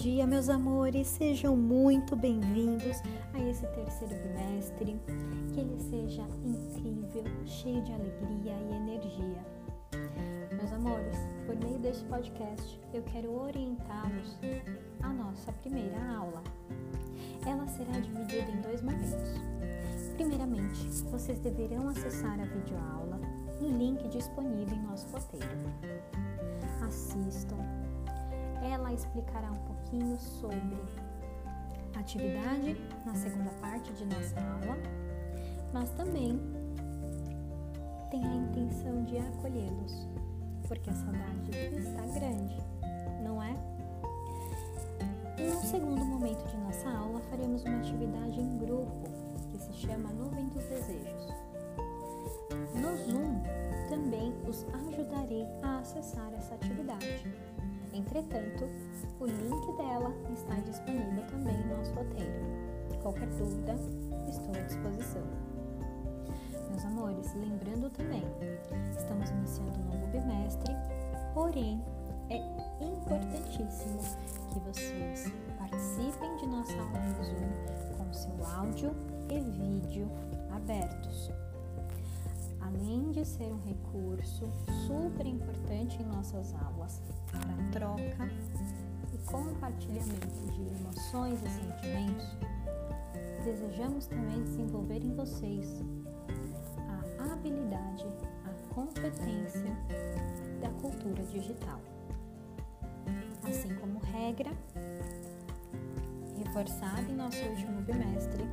dia, meus amores. Sejam muito bem-vindos a esse terceiro bimestre. Que ele seja incrível, cheio de alegria e energia. Meus amores, por meio deste podcast, eu quero orientá-los à nossa primeira aula. Ela será dividida em dois momentos. Primeiramente, vocês deverão acessar a videoaula no link disponível em nosso roteiro. Ela explicará um pouquinho sobre atividade na segunda parte de nossa aula, mas também tem a intenção de acolhê-los, porque a saudade está grande, não é? No segundo momento de nossa aula, faremos uma atividade em grupo que se chama Nuvem dos Desejos. No Zoom, também os ajudarei a acessar essa atividade. Entretanto, o link dela está disponível também no nosso roteiro. Qualquer dúvida, estou à disposição. Meus amores, lembrando também, estamos iniciando um novo bimestre, porém é importantíssimo que vocês participem de nossa aula no Zoom com seu áudio e vídeo abertos além de ser um recurso super importante em nossas aulas para troca e compartilhamento de emoções e sentimentos, desejamos também desenvolver em vocês a habilidade, a competência da cultura digital. Assim como regra reforçada em nosso último bimestre,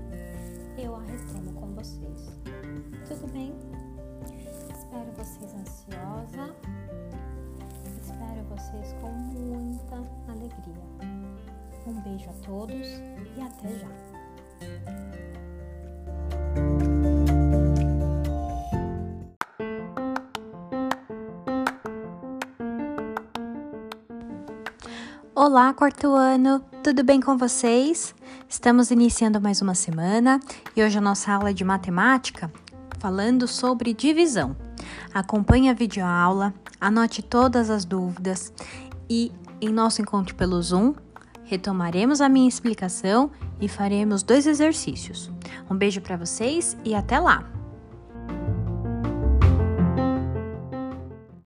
beijo a todos e até já. Olá, quarto ano, tudo bem com vocês? Estamos iniciando mais uma semana e hoje a nossa aula é de matemática falando sobre divisão. Acompanhe a videoaula, anote todas as dúvidas e em nosso encontro pelo Zoom retomaremos a minha explicação e faremos dois exercícios. Um beijo para vocês e até lá!